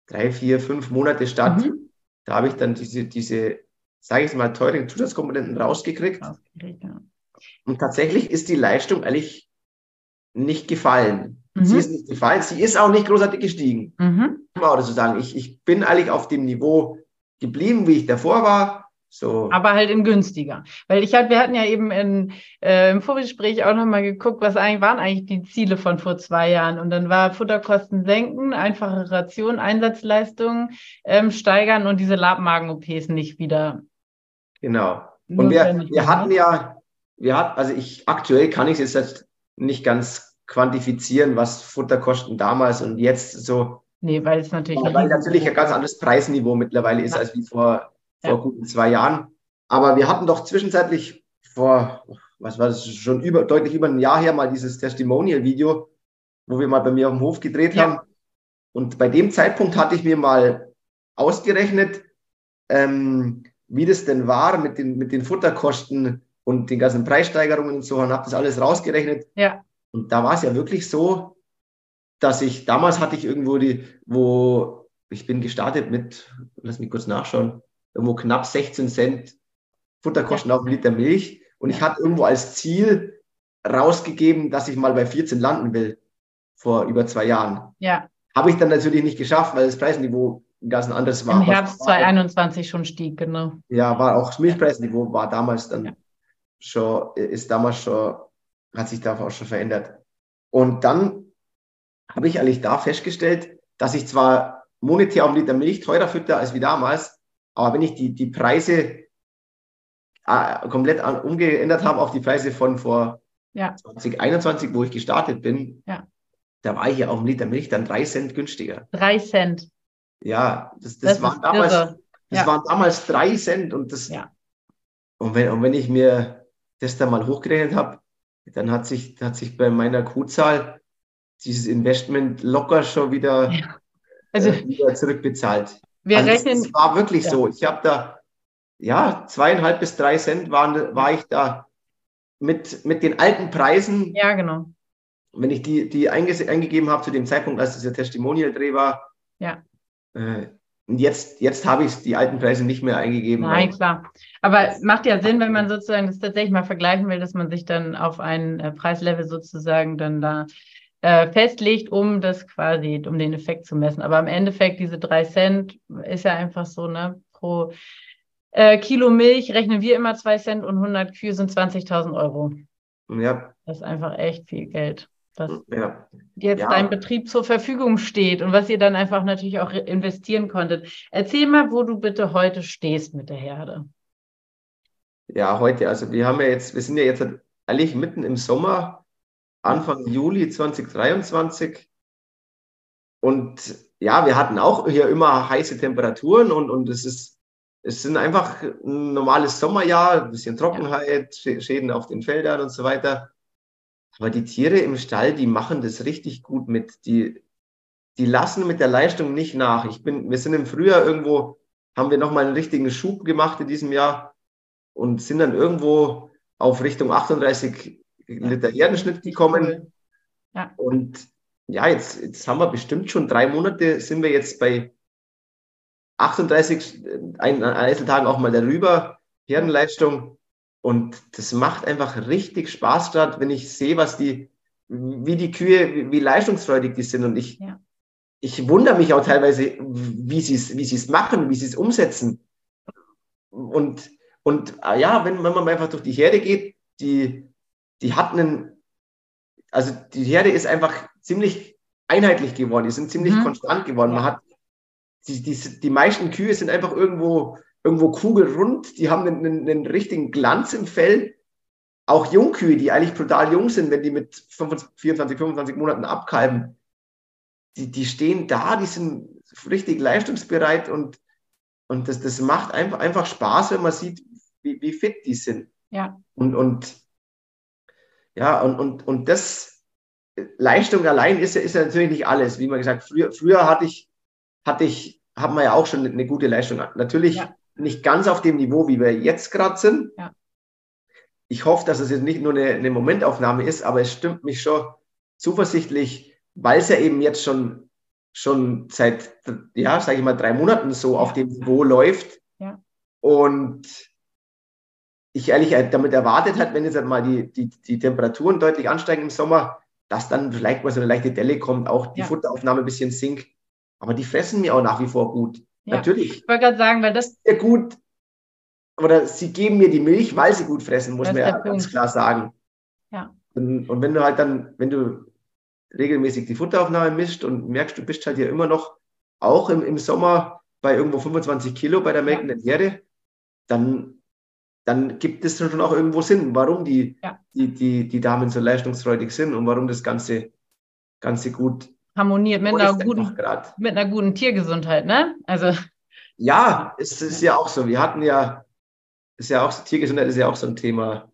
[SPEAKER 2] drei, vier, fünf Monate statt. Mhm. Da habe ich dann diese, diese, sage ich mal, teuren Zusatzkomponenten rausgekriegt. rausgekriegt ja. Und tatsächlich ist die Leistung eigentlich nicht gefallen. Mhm. Sie ist nicht gefallen, sie ist auch nicht großartig gestiegen. Mhm. Oder so sagen, ich, ich bin eigentlich auf dem Niveau geblieben, wie ich davor war. So.
[SPEAKER 1] Aber halt in günstiger. Weil ich halt, wir hatten ja eben in, äh, im Vorgespräch auch nochmal geguckt, was eigentlich waren eigentlich die Ziele von vor zwei Jahren. Und dann war Futterkosten senken, einfache Ration, Einsatzleistungen ähm, steigern und diese Labmagen-OPs nicht wieder.
[SPEAKER 2] Genau. Und wir, wir hatten ja, wir hatten, also ich aktuell kann ich es jetzt nicht ganz quantifizieren, was Futterkosten damals und jetzt so.
[SPEAKER 1] Nee, weil es natürlich.
[SPEAKER 2] Weil natürlich ein ganz anderes Preisniveau mittlerweile ist, als wie vor vor guten zwei Jahren. Aber wir hatten doch zwischenzeitlich vor, was war das, schon über, deutlich über ein Jahr her mal dieses Testimonial-Video, wo wir mal bei mir auf dem Hof gedreht ja. haben. Und bei dem Zeitpunkt hatte ich mir mal ausgerechnet, ähm, wie das denn war mit den, mit den Futterkosten und den ganzen Preissteigerungen und so und habe das alles rausgerechnet. Ja. Und da war es ja wirklich so, dass ich, damals hatte ich irgendwo die, wo ich bin gestartet mit, lass mich kurz nachschauen, irgendwo knapp 16 Cent Futterkosten ja. auf einen Liter Milch. Und ich hatte irgendwo als Ziel rausgegeben, dass ich mal bei 14 landen will, vor über zwei Jahren. Ja. Habe ich dann natürlich nicht geschafft, weil das Preisniveau ein ganz anderes war.
[SPEAKER 1] Im Herbst 2021 schon stieg, genau.
[SPEAKER 2] Ja, war auch das Milchpreisniveau war damals dann ja. schon, ist damals schon, hat sich da auch schon verändert. Und dann habe ich eigentlich da festgestellt, dass ich zwar monetär auf einen Liter Milch teurer fütter als wie damals, aber wenn ich die, die Preise äh, komplett an, umgeändert habe auf die Preise von vor ja. 2021, wo ich gestartet bin, ja. da war ich ja auf dem Liter Milch dann drei Cent günstiger.
[SPEAKER 1] Drei Cent.
[SPEAKER 2] Ja, das, das, das waren, damals, das ja. waren damals drei Cent und das. Und, wenn, und wenn ich mir das dann mal hochgerechnet habe, dann hat sich, hat sich bei meiner Kuhzahl dieses Investment locker schon wieder, also, äh, wieder zurückbezahlt. Wir also rechnen. Es war wirklich ja. so. Ich habe da, ja, zweieinhalb bis drei Cent waren, war ich da mit, mit den alten Preisen.
[SPEAKER 1] Ja, genau.
[SPEAKER 2] Wenn ich die, die einge eingegeben habe zu dem Zeitpunkt, als dieser Testimonial-Dreh war.
[SPEAKER 1] Ja.
[SPEAKER 2] Äh, und jetzt, jetzt habe ich die alten Preise nicht mehr eingegeben.
[SPEAKER 1] Nein, klar. Aber macht ja Sinn, wenn man sozusagen das tatsächlich mal vergleichen will, dass man sich dann auf ein äh, Preislevel sozusagen dann da äh, festlegt, um das quasi, um den Effekt zu messen. Aber im Endeffekt, diese drei Cent ist ja einfach so, ne, pro äh, Kilo Milch rechnen wir immer zwei Cent und 100 Kühe sind 20.000 Euro. Ja. Das ist einfach echt viel Geld, was ja. jetzt ja. deinem Betrieb zur Verfügung steht und was ihr dann einfach natürlich auch investieren konntet. Erzähl mal, wo du bitte heute stehst mit der Herde.
[SPEAKER 2] Ja, heute, also wir haben ja jetzt, wir sind ja jetzt eigentlich mitten im Sommer Anfang Juli 2023. Und ja, wir hatten auch hier immer heiße Temperaturen und, und es ist, es sind einfach ein normales Sommerjahr, ein bisschen Trockenheit, Schäden auf den Feldern und so weiter. Aber die Tiere im Stall, die machen das richtig gut mit. Die, die lassen mit der Leistung nicht nach. Ich bin, wir sind im Frühjahr irgendwo, haben wir nochmal einen richtigen Schub gemacht in diesem Jahr und sind dann irgendwo auf Richtung 38 Liter Herdenschnitt gekommen. Ja. Und ja, jetzt, jetzt haben wir bestimmt schon drei Monate, sind wir jetzt bei 38 ein, an Einzeltagen auch mal darüber, Herdenleistung. Und das macht einfach richtig Spaß gerade, wenn ich sehe, was die, wie die Kühe, wie, wie leistungsfreudig die sind. Und ich, ja. ich wundere mich auch teilweise, wie sie es wie es machen, wie sie es umsetzen. Und, und ah ja, wenn, wenn man einfach durch die Herde geht, die, die hat einen, also die Herde ist einfach ziemlich einheitlich geworden, die sind ziemlich mhm. konstant geworden. Man hat, die, die, die meisten Kühe sind einfach irgendwo, irgendwo kugelrund, die haben einen, einen, einen richtigen Glanz im Fell. Auch Jungkühe, die eigentlich brutal jung sind, wenn die mit 24, 25 Monaten abkalben, die, die stehen da, die sind richtig leistungsbereit und, und das, das macht einfach, einfach Spaß, wenn man sieht, wie, wie fit die sind.
[SPEAKER 1] Ja.
[SPEAKER 2] Und, und ja, und, und, und das, Leistung allein ist, ist ja natürlich nicht alles. Wie man gesagt, früher, früher hatte ich, hatte ich, haben wir ja auch schon eine gute Leistung. Natürlich ja. nicht ganz auf dem Niveau, wie wir jetzt gerade sind. Ja. Ich hoffe, dass es jetzt nicht nur eine, eine Momentaufnahme ist, aber es stimmt mich schon zuversichtlich, weil es ja eben jetzt schon, schon seit, ja, sage ich mal, drei Monaten so auf dem Niveau läuft.
[SPEAKER 1] Ja.
[SPEAKER 2] Und ich ehrlich damit erwartet hat, wenn jetzt halt mal die, die, die Temperaturen deutlich ansteigen im Sommer, dass dann vielleicht mal so eine leichte Delle kommt, auch die ja. Futteraufnahme ein bisschen sinkt. Aber die fressen mir auch nach wie vor gut. Ja. Natürlich.
[SPEAKER 1] Ich wollte gerade sagen, weil das.
[SPEAKER 2] Sehr gut. Oder sie geben mir die Milch, weil sie gut fressen, muss man ja ganz klar sagen.
[SPEAKER 1] Ja.
[SPEAKER 2] Und, und, wenn du halt dann, wenn du regelmäßig die Futteraufnahme mischt und merkst, du bist halt ja immer noch auch im, im Sommer bei irgendwo 25 Kilo bei der melkenden ja. Herde, dann dann gibt es schon auch irgendwo Sinn, warum die, ja. die, die, die Damen so leistungsfreudig sind und warum das Ganze, Ganze gut
[SPEAKER 1] harmoniert mit einer, guten, mit einer guten Tiergesundheit, ne? Also.
[SPEAKER 2] Ja, es ist ja auch so. Wir hatten ja, ist ja auch, Tiergesundheit ist ja auch so ein Thema.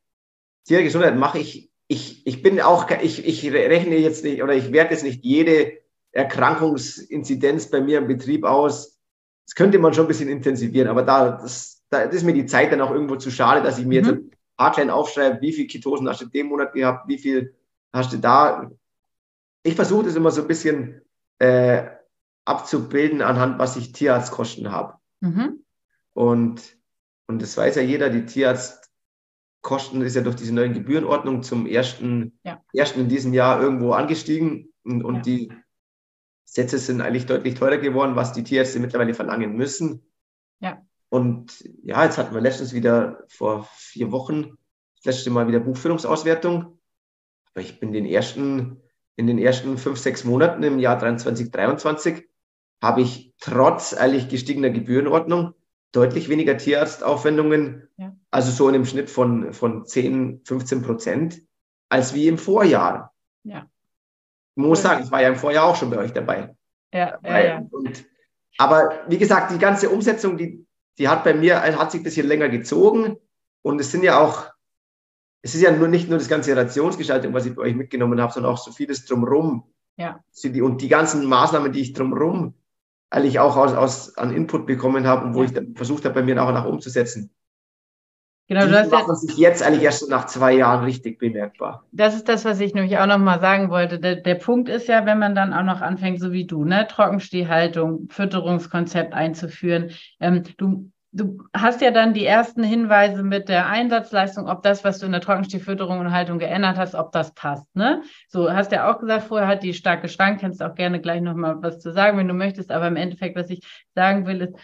[SPEAKER 2] Tiergesundheit mache ich, ich, ich bin auch, ich, ich rechne jetzt nicht oder ich werte jetzt nicht jede Erkrankungsinzidenz bei mir im Betrieb aus. Das könnte man schon ein bisschen intensivieren, aber da, das, da ist mir die Zeit dann auch irgendwo zu schade, dass ich mir mhm. jetzt hardline aufschreibe, wie viel Ketosen hast du den Monat gehabt, wie viel hast du da. Ich versuche das immer so ein bisschen äh, abzubilden anhand, was ich Tierarztkosten habe. Mhm. Und, und das weiß ja jeder, die Tierarztkosten ist ja durch diese neuen Gebührenordnung zum ersten, ja. ersten in diesem Jahr irgendwo angestiegen und, und ja. die Sätze sind eigentlich deutlich teurer geworden, was die Tierärzte mittlerweile verlangen müssen. Und ja, jetzt hatten wir letztens wieder vor vier Wochen das letzte Mal wieder Buchführungsauswertung. Aber ich bin den ersten, in den ersten fünf, sechs Monaten im Jahr 23, 23 habe ich trotz eigentlich gestiegener Gebührenordnung deutlich weniger Tierarztaufwendungen, ja. also so in einem Schnitt von, von 10, 15 Prozent, als wie im Vorjahr.
[SPEAKER 1] Ja.
[SPEAKER 2] Ich muss sagen, ich war ja im Vorjahr auch schon bei euch dabei.
[SPEAKER 1] Ja, dabei. ja, ja.
[SPEAKER 2] Und, aber wie gesagt, die ganze Umsetzung, die, die hat bei mir, hat sich ein bisschen länger gezogen. Und es sind ja auch, es ist ja nur nicht nur das ganze Rationsgestaltung, was ich bei euch mitgenommen habe, sondern auch so vieles drumherum.
[SPEAKER 1] Ja.
[SPEAKER 2] Und die ganzen Maßnahmen, die ich drumherum eigentlich auch aus, aus, an Input bekommen habe und wo ich dann versucht habe, bei mir nach und nach umzusetzen. Genau, die du hast machen sich jetzt eigentlich erst nach zwei Jahren richtig bemerkbar.
[SPEAKER 1] Das ist das, was ich nämlich auch noch mal sagen wollte. Der, der Punkt ist ja, wenn man dann auch noch anfängt, so wie du, ne, Trockenstehhaltung, Fütterungskonzept einzuführen. Ähm, du, du hast ja dann die ersten Hinweise mit der Einsatzleistung, ob das, was du in der Trockenstehfütterung und Haltung geändert hast, ob das passt. Ne? So hast ja auch gesagt, vorher hat die starke Schrank, kannst auch gerne gleich noch mal was zu sagen, wenn du möchtest. Aber im Endeffekt, was ich sagen will, ist,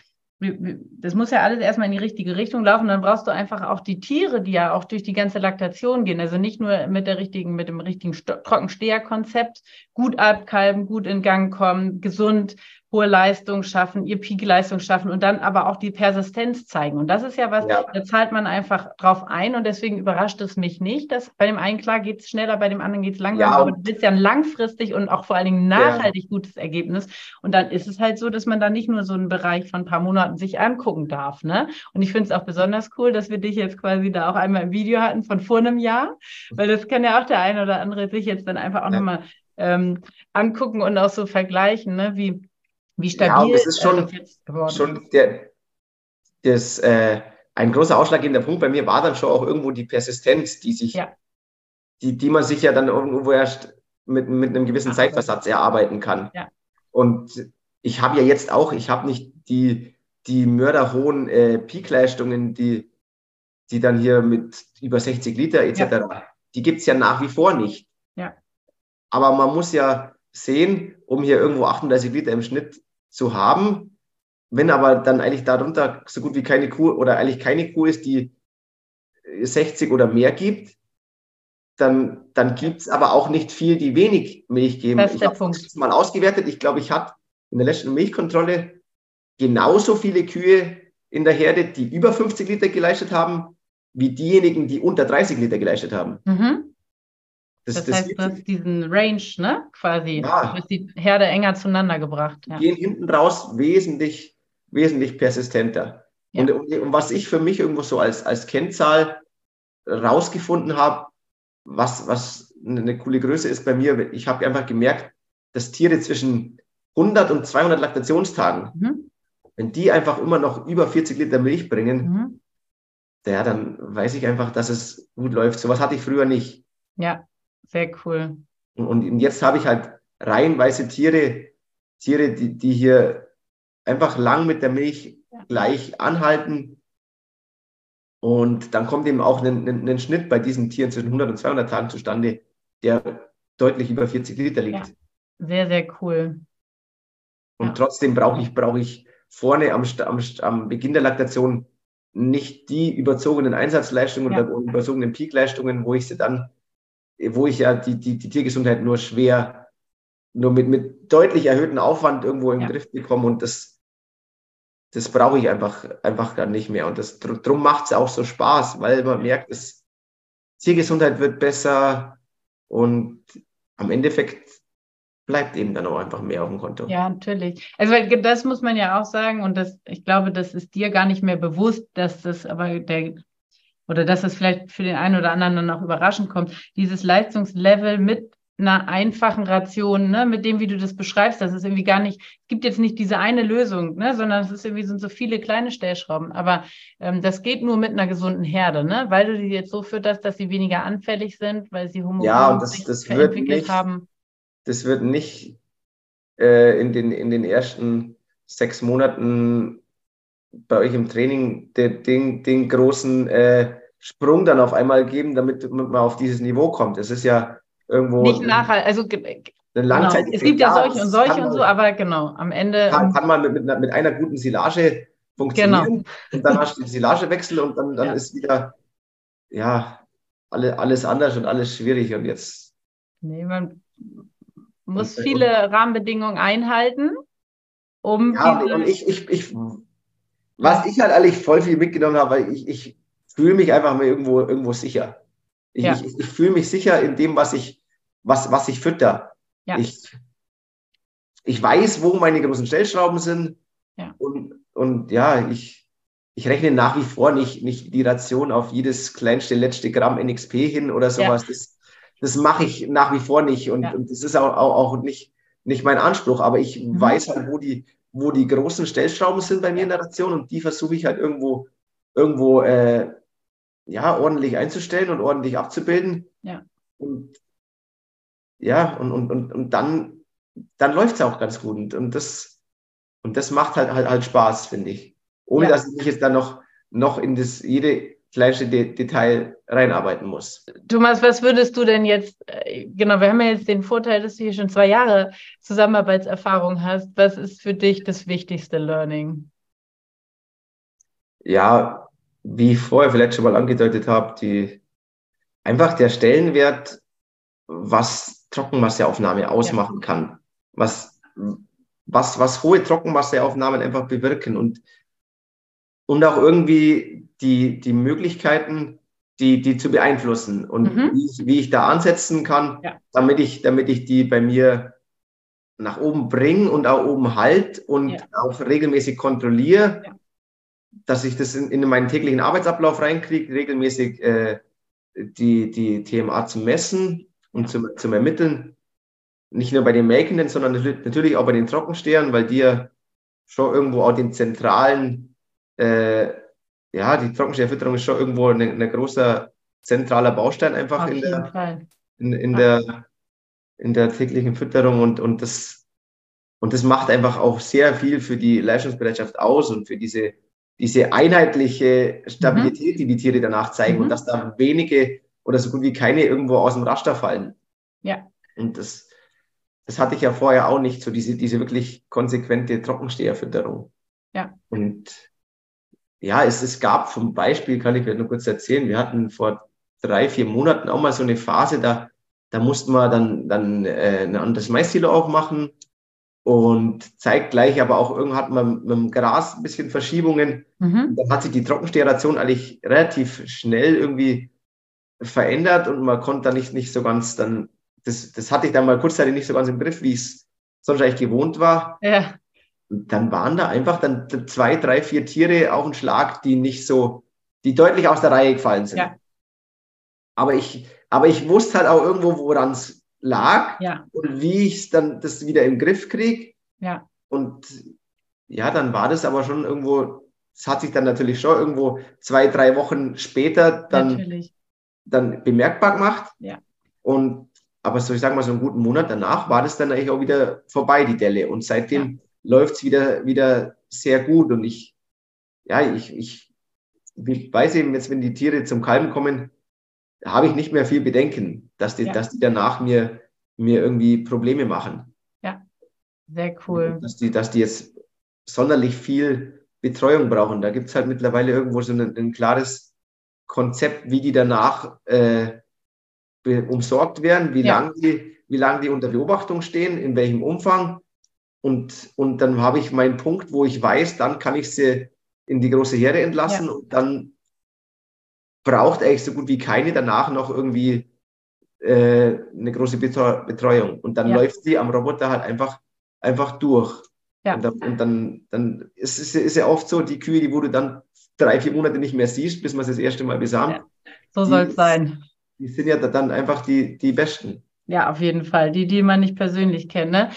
[SPEAKER 1] das muss ja alles erstmal in die richtige Richtung laufen. Dann brauchst du einfach auch die Tiere, die ja auch durch die ganze Laktation gehen. Also nicht nur mit der richtigen, mit dem richtigen Trockensteherkonzept, gut abkalben, gut in Gang kommen, gesund hohe Leistung schaffen, ihr Peak-Leistung schaffen und dann aber auch die Persistenz zeigen. Und das ist ja was, ja. da zahlt man einfach drauf ein und deswegen überrascht es mich nicht, dass bei dem einen klar geht es schneller, bei dem anderen geht es langsamer, ja, aber du willst ja ein langfristig und auch vor allen Dingen nachhaltig ja. gutes Ergebnis. Und dann ist es halt so, dass man da nicht nur so einen Bereich von ein paar Monaten sich angucken darf. Ne? Und ich finde es auch besonders cool, dass wir dich jetzt quasi da auch einmal im Video hatten von vor einem Jahr, weil das kann ja auch der eine oder andere sich jetzt dann einfach auch ja. nochmal ähm, angucken und auch so vergleichen, ne? wie wie stabil
[SPEAKER 2] ja, das ist schon, äh, schon der, das, äh, ein großer ausschlaggebender Punkt bei mir war dann schon auch irgendwo die Persistenz, die sich,
[SPEAKER 1] ja.
[SPEAKER 2] die, die man sich ja dann irgendwo erst mit, mit einem gewissen Ach, Zeitversatz erarbeiten kann.
[SPEAKER 1] Ja.
[SPEAKER 2] Und ich habe ja jetzt auch, ich habe nicht die, die mörderhohen äh, Peakleistungen, die, die dann hier mit über 60 Liter etc., ja. die gibt es ja nach wie vor nicht.
[SPEAKER 1] Ja.
[SPEAKER 2] Aber man muss ja sehen, um hier irgendwo 38 Liter im Schnitt zu haben, wenn aber dann eigentlich darunter so gut wie keine Kuh oder eigentlich keine Kuh ist, die 60 oder mehr gibt, dann, dann gibt es aber auch nicht viel, die wenig Milch geben.
[SPEAKER 1] Das ist
[SPEAKER 2] ich
[SPEAKER 1] habe es
[SPEAKER 2] mal ausgewertet. Ich glaube, ich hatte in der letzten Milchkontrolle genauso viele Kühe in der Herde, die über 50 Liter geleistet haben, wie diejenigen, die unter 30 Liter geleistet haben.
[SPEAKER 1] Mhm. Das, das, das heißt, du hast diesen Range, ne? Quasi. Ja. Du hast die Herde enger zueinander gebracht.
[SPEAKER 2] Ja. Gehen hinten raus wesentlich, wesentlich persistenter. Ja. Und, und, und, was ich für mich irgendwo so als, als Kennzahl rausgefunden habe, was, was eine coole Größe ist bei mir, ich habe einfach gemerkt, dass Tiere zwischen 100 und 200 Laktationstagen, mhm. wenn die einfach immer noch über 40 Liter Milch bringen, mhm. ja, dann weiß ich einfach, dass es gut läuft. Sowas hatte ich früher nicht.
[SPEAKER 1] Ja, sehr cool.
[SPEAKER 2] Und, jetzt habe ich halt reihenweise Tiere, Tiere, die, die hier einfach lang mit der Milch ja. gleich anhalten und dann kommt eben auch ein, ein, ein, Schnitt bei diesen Tieren zwischen 100 und 200 Tagen zustande, der deutlich über 40 Liter liegt. Ja,
[SPEAKER 1] sehr, sehr cool.
[SPEAKER 2] Und ja. trotzdem brauche ich, brauche ich vorne am, am, am Beginn der Laktation nicht die überzogenen Einsatzleistungen ja. oder überzogenen Peakleistungen, wo ich sie dann, wo ich ja die, die, die Tiergesundheit nur schwer, nur mit, mit deutlich erhöhtem Aufwand irgendwo im ja. Griff bekomme. Und das, das brauche ich einfach, einfach gar nicht mehr. Und das, drum macht es auch so Spaß, weil man merkt, dass Tiergesundheit wird besser und am Endeffekt bleibt eben dann auch einfach mehr auf dem Konto.
[SPEAKER 1] Ja, natürlich. Also das muss man ja auch sagen und das, ich glaube, das ist dir gar nicht mehr bewusst, dass das aber der oder dass es vielleicht für den einen oder anderen dann auch überraschend kommt. Dieses Leistungslevel mit einer einfachen Ration, ne, mit dem, wie du das beschreibst, das ist irgendwie gar nicht, es gibt jetzt nicht diese eine Lösung, ne, sondern es ist irgendwie sind so viele kleine Stellschrauben. Aber ähm, das geht nur mit einer gesunden Herde, ne, weil du die jetzt so fütterst, dass sie weniger anfällig sind, weil sie Hormone
[SPEAKER 2] ja, und das, das wird nicht, haben. Das wird nicht äh, in, den, in den ersten sechs Monaten bei euch im Training den, den, den großen äh, Sprung dann auf einmal geben, damit man auf dieses Niveau kommt. Es ist ja irgendwo.
[SPEAKER 1] Nicht nachhaltig, also genau. Es gibt ja solche und solche und so, aber genau, am Ende.
[SPEAKER 2] Kann, kann man mit, mit, einer, mit einer guten Silage funktionieren
[SPEAKER 1] genau.
[SPEAKER 2] und dann hast du die Silagewechsel und dann, dann ja. ist wieder, ja, alle, alles anders und alles schwierig und jetzt.
[SPEAKER 1] Nee, man muss viele Rahmenbedingungen einhalten, um.
[SPEAKER 2] Ja, und ich, ich, ich, was ich halt eigentlich voll viel mitgenommen habe, weil ich, ich fühle mich einfach mal irgendwo, irgendwo sicher. Ich, ja. ich, ich fühle mich sicher in dem, was ich, was, was ich fütter. Ja. Ich, ich weiß, wo meine großen Stellschrauben sind.
[SPEAKER 1] Ja.
[SPEAKER 2] Und, und ja, ich, ich rechne nach wie vor nicht, nicht die Ration auf jedes kleinste, letzte Gramm NXP hin oder sowas. Das, das mache ich nach wie vor nicht. Und, und das ist auch, auch, auch nicht, nicht mein Anspruch. Aber ich mhm. weiß halt, wo die, wo die großen Stellschrauben sind bei mir in der Ration und die versuche ich halt irgendwo, irgendwo äh, ja, ordentlich einzustellen und ordentlich abzubilden.
[SPEAKER 1] Ja.
[SPEAKER 2] Und ja, und, und, und, und dann, dann läuft es auch ganz gut. Und, und, das, und das macht halt, halt, halt Spaß, finde ich. Ohne ja. dass ich mich jetzt dann noch, noch in das jede kleinste De Detail reinarbeiten muss.
[SPEAKER 1] Thomas, was würdest du denn jetzt, äh, genau, wir haben ja jetzt den Vorteil, dass du hier schon zwei Jahre Zusammenarbeitserfahrung hast. Was ist für dich das wichtigste Learning?
[SPEAKER 2] Ja, wie ich vorher vielleicht schon mal angedeutet habe, die, einfach der Stellenwert, was Trockenmasseaufnahme ausmachen ja. kann, was, was, was hohe Trockenmasseaufnahmen einfach bewirken und, und auch irgendwie die, die Möglichkeiten, die, die zu beeinflussen und mhm. wie, wie, ich da ansetzen kann, ja. damit, ich, damit ich die bei mir nach oben bringe und auch oben halt und ja. auch regelmäßig kontrolliere, ja dass ich das in, in meinen täglichen Arbeitsablauf reinkriege, regelmäßig äh, die, die TMA zu messen und zum, zum Ermitteln. Nicht nur bei den Melkenden, sondern natürlich auch bei den Trockenstehern, weil die ja schon irgendwo auch den zentralen, äh, ja, die Trockensteherfütterung ist schon irgendwo ein, ein großer zentraler Baustein einfach in der, in, in, der, in der täglichen Fütterung und, und das, und das macht einfach auch sehr viel für die Leistungsbereitschaft aus und für diese, diese einheitliche Stabilität, mhm. die die Tiere danach zeigen mhm. und dass da wenige oder so gut wie keine irgendwo aus dem Raster fallen.
[SPEAKER 1] Ja.
[SPEAKER 2] Und das, das hatte ich ja vorher auch nicht, so diese, diese wirklich konsequente Trockensteherfütterung.
[SPEAKER 1] Ja.
[SPEAKER 2] Und ja, es, es gab zum Beispiel, kann ich vielleicht nur kurz erzählen, wir hatten vor drei, vier Monaten auch mal so eine Phase, da, da mussten wir dann, dann äh, ein anderes Maissilo aufmachen und zeigt gleich aber auch, irgendwann hat man mit dem Gras ein bisschen Verschiebungen. Mhm. Dann hat sich die Trockensteration eigentlich relativ schnell irgendwie verändert und man konnte da nicht, nicht so ganz dann, das, das hatte ich dann mal kurzzeitig nicht so ganz im Griff, wie es sonst eigentlich gewohnt war.
[SPEAKER 1] Ja.
[SPEAKER 2] Dann waren da einfach dann zwei, drei, vier Tiere auf den Schlag, die nicht so, die deutlich aus der Reihe gefallen sind. Ja. Aber ich, aber ich wusste halt auch irgendwo, woran es lag
[SPEAKER 1] ja.
[SPEAKER 2] und wie ich dann das wieder im Griff kriege.
[SPEAKER 1] Ja.
[SPEAKER 2] Und ja, dann war das aber schon irgendwo, es hat sich dann natürlich schon irgendwo zwei, drei Wochen später dann, natürlich. dann bemerkbar gemacht.
[SPEAKER 1] Ja.
[SPEAKER 2] Und aber so, ich sage mal, so einen guten Monat danach war das dann eigentlich auch wieder vorbei, die Delle. Und seitdem läuft es wieder, wieder sehr gut. Und ich, ja, ich, ich, ich weiß eben jetzt, wenn die Tiere zum Kalben kommen, habe ich nicht mehr viel Bedenken, dass die, ja. dass die danach mir, mir irgendwie Probleme machen.
[SPEAKER 1] Ja, sehr cool.
[SPEAKER 2] Dass die, dass die jetzt sonderlich viel Betreuung brauchen. Da gibt es halt mittlerweile irgendwo so ein, ein, klares Konzept, wie die danach äh, umsorgt werden, wie ja. lange die, wie lang die unter Beobachtung stehen, in welchem Umfang und, und dann habe ich meinen Punkt, wo ich weiß, dann kann ich sie in die große Herde entlassen ja. und dann braucht eigentlich so gut wie keine danach noch irgendwie äh, eine große Betreuung. Und dann ja. läuft sie am Roboter halt einfach, einfach durch.
[SPEAKER 1] Ja.
[SPEAKER 2] Und, dann, und dann, dann ist es ist ja oft so, die Kühe, die wo du dann drei, vier Monate nicht mehr siehst, bis man sie das erste Mal besamt. Ja.
[SPEAKER 1] So soll es sein.
[SPEAKER 2] Die sind ja dann einfach die, die Besten.
[SPEAKER 1] Ja, auf jeden Fall. Die, die man nicht persönlich kennt. Ne?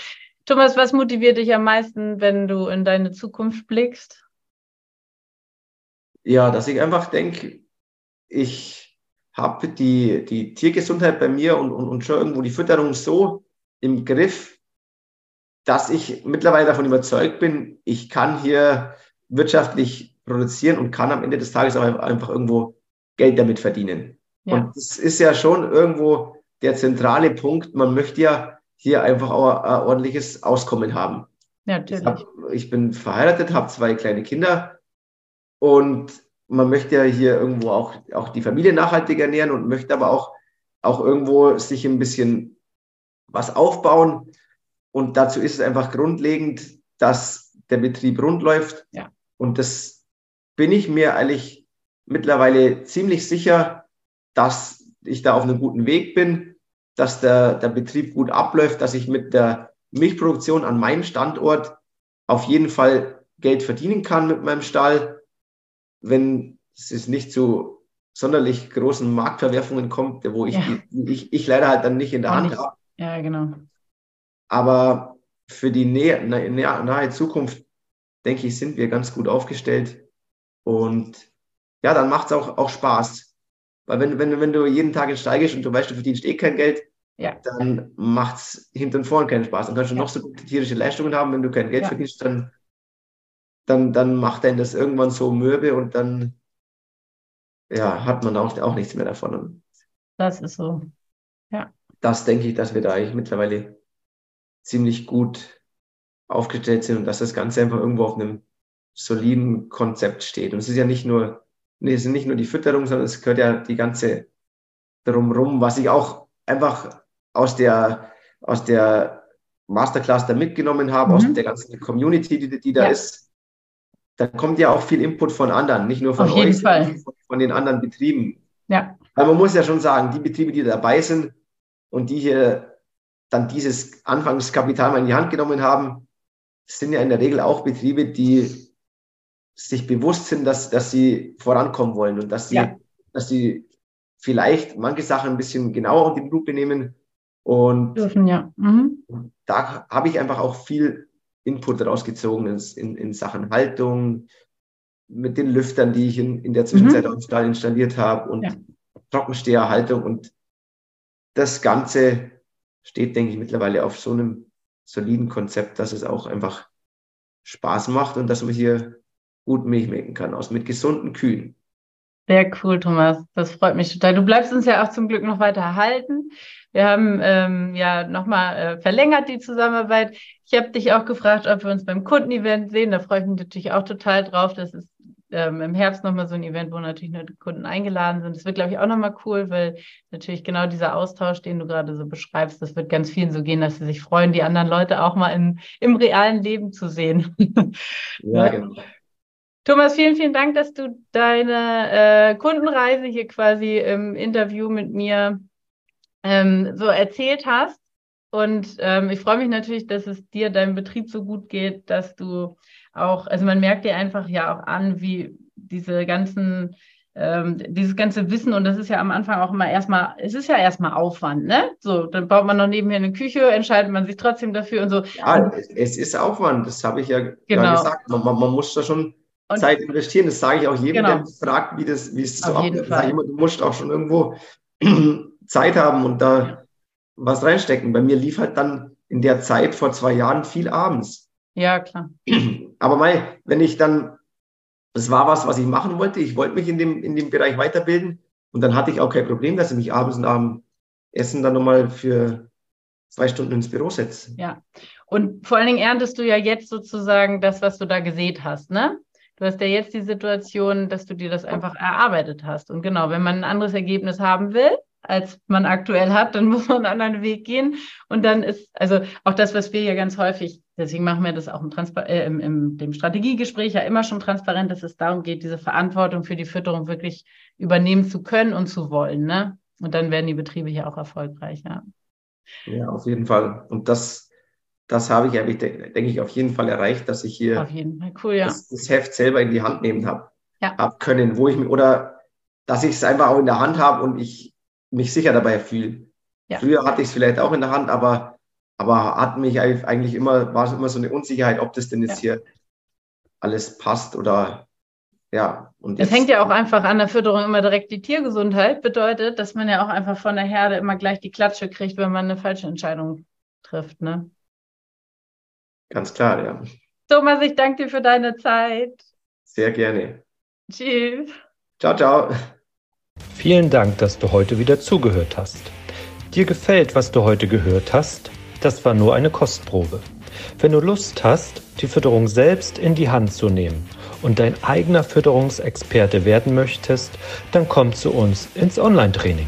[SPEAKER 1] Thomas, was motiviert dich am meisten, wenn du in deine Zukunft blickst?
[SPEAKER 2] Ja, dass ich einfach denke, ich habe die, die Tiergesundheit bei mir und, und, und schon irgendwo die Fütterung so im Griff, dass ich mittlerweile davon überzeugt bin, ich kann hier wirtschaftlich produzieren und kann am Ende des Tages auch einfach irgendwo Geld damit verdienen. Ja. Und das ist ja schon irgendwo der zentrale Punkt. Man möchte ja hier einfach auch ein ordentliches Auskommen haben.
[SPEAKER 1] Ja, natürlich.
[SPEAKER 2] Ich, hab, ich bin verheiratet, habe zwei kleine Kinder und man möchte ja hier irgendwo auch, auch die Familie nachhaltig ernähren und möchte aber auch, auch irgendwo sich ein bisschen was aufbauen. Und dazu ist es einfach grundlegend, dass der Betrieb rund läuft.
[SPEAKER 1] Ja.
[SPEAKER 2] Und das bin ich mir eigentlich mittlerweile ziemlich sicher, dass ich da auf einem guten Weg bin dass der, der Betrieb gut abläuft, dass ich mit der Milchproduktion an meinem Standort auf jeden Fall Geld verdienen kann mit meinem Stall, wenn es nicht zu sonderlich großen Marktverwerfungen kommt, wo ich, ja. ich, ich leider halt dann nicht in der Hand habe.
[SPEAKER 1] Ja, genau.
[SPEAKER 2] Aber für die nähe, nahe, nahe Zukunft, denke ich, sind wir ganz gut aufgestellt. Und ja, dann macht es auch, auch Spaß. Weil wenn, wenn, wenn du jeden Tag Stall gehst und du weißt, du verdienst eh kein Geld,
[SPEAKER 1] ja.
[SPEAKER 2] dann macht es hinten und vorne keinen Spaß. Dann kannst du ja. noch so gute tierische Leistungen haben, wenn du kein Geld ja. verdienst, dann, dann, dann macht dann das irgendwann so mürbe und dann ja, hat man auch, auch nichts mehr davon.
[SPEAKER 1] das ist so. Ja.
[SPEAKER 2] Das denke ich, dass wir da eigentlich mittlerweile ziemlich gut aufgestellt sind und dass das Ganze einfach irgendwo auf einem soliden Konzept steht. Und es ist ja nicht nur nee, es ist nicht nur die Fütterung, sondern es gehört ja die ganze drumrum, was ich auch einfach aus der, aus der Masterclass da mitgenommen habe, mhm. aus der ganzen Community, die, die da ja. ist. Da kommt ja auch viel Input von anderen, nicht nur von
[SPEAKER 1] Auf euch, sondern
[SPEAKER 2] von den anderen Betrieben.
[SPEAKER 1] Ja.
[SPEAKER 2] Weil man muss ja schon sagen, die Betriebe, die dabei sind und die hier dann dieses Anfangskapital mal in die Hand genommen haben, sind ja in der Regel auch Betriebe, die sich bewusst sind, dass, dass sie vorankommen wollen und dass sie, ja. dass sie vielleicht manche Sachen ein bisschen genauer unter die Lupe nehmen. Und
[SPEAKER 1] dürfen, ja. Mhm.
[SPEAKER 2] da habe ich einfach auch viel Input rausgezogen in, in, in, Sachen Haltung, mit den Lüftern, die ich in, in der Zwischenzeit mhm. auf dem Stall installiert habe und, ja. Trockensteherhaltung und das Ganze steht, denke ich, mittlerweile auf so einem soliden Konzept, dass es auch einfach Spaß macht und dass man hier gut Milch melken kann, aus mit gesunden Kühen.
[SPEAKER 1] Sehr cool, Thomas. Das freut mich total. Du bleibst uns ja auch zum Glück noch weiter erhalten. Wir haben ähm, ja nochmal äh, verlängert die Zusammenarbeit. Ich habe dich auch gefragt, ob wir uns beim Kundenevent sehen. Da freue ich mich natürlich auch total drauf. Das ist ähm, im Herbst nochmal so ein Event, wo natürlich nur die Kunden eingeladen sind. Das wird, glaube ich, auch nochmal cool, weil natürlich genau dieser Austausch, den du gerade so beschreibst, das wird ganz vielen so gehen, dass sie sich freuen, die anderen Leute auch mal in, im realen Leben zu sehen. [laughs] ja, genau. Thomas, vielen, vielen Dank, dass du deine äh, Kundenreise hier quasi im Interview mit mir ähm, so erzählt hast. Und ähm, ich freue mich natürlich, dass es dir, deinem Betrieb so gut geht, dass du auch, also man merkt dir einfach ja auch an, wie diese ganzen, ähm, dieses ganze Wissen, und das ist ja am Anfang auch immer erstmal, es ist ja erstmal Aufwand, ne? So, dann baut man noch nebenher eine Küche, entscheidet man sich trotzdem dafür und so.
[SPEAKER 2] Ja, es ist Aufwand, das habe ich ja genau. gesagt. Man, man, muss da schon und Zeit investieren. Das sage ich auch jedem, genau. der mich fragt, wie, das, wie es so abläuft. Immer, du musst auch schon irgendwo [clears throat] Zeit haben und da was reinstecken. Bei mir lief halt dann in der Zeit vor zwei Jahren viel abends.
[SPEAKER 1] Ja, klar. [clears throat]
[SPEAKER 2] Aber mal, wenn ich dann, das war was, was ich machen wollte. Ich wollte mich in dem, in dem Bereich weiterbilden. Und dann hatte ich auch kein Problem, dass ich mich abends nach dem Essen dann nochmal für zwei Stunden ins Büro setze.
[SPEAKER 1] Ja. Und vor allen Dingen erntest du ja jetzt sozusagen das, was du da gesät hast, ne? Du hast ja jetzt die Situation, dass du dir das einfach erarbeitet hast. Und genau, wenn man ein anderes Ergebnis haben will, als man aktuell hat, dann [laughs] muss man einen anderen Weg gehen. Und dann ist, also auch das, was wir ja ganz häufig, deswegen machen wir das auch im, Transpar äh, im, im dem Strategiegespräch ja immer schon transparent, dass es darum geht, diese Verantwortung für die Fütterung wirklich übernehmen zu können und zu wollen. Ne? Und dann werden die Betriebe hier auch erfolgreich. Ja,
[SPEAKER 2] ja auf jeden Fall. Und das das habe ich, habe ich denke ich, auf jeden Fall erreicht, dass ich hier.
[SPEAKER 1] Cool, ja.
[SPEAKER 2] das, das Heft selber in die Hand nehmen habe, ja. hab können, wo ich mich, oder dass ich es einfach auch in der Hand habe und ich mich sicher dabei fühle. Ja. Früher hatte ich es vielleicht auch in der Hand, aber, aber hat mich eigentlich immer, war es immer so eine Unsicherheit, ob das denn jetzt hier alles passt oder ja.
[SPEAKER 1] Und es hängt ja auch einfach an der Fütterung immer direkt die Tiergesundheit, bedeutet, dass man ja auch einfach von der Herde immer gleich die Klatsche kriegt, wenn man eine falsche Entscheidung trifft, ne?
[SPEAKER 2] Ganz klar, ja.
[SPEAKER 1] Thomas, ich danke dir für deine Zeit.
[SPEAKER 2] Sehr gerne.
[SPEAKER 1] Tschüss.
[SPEAKER 2] Ciao, ciao.
[SPEAKER 3] Vielen Dank, dass du heute wieder zugehört hast. Dir gefällt, was du heute gehört hast? Das war nur eine Kostprobe. Wenn du Lust hast, die Fütterung selbst in die Hand zu nehmen und dein eigener Fütterungsexperte werden möchtest, dann komm zu uns ins Online-Training.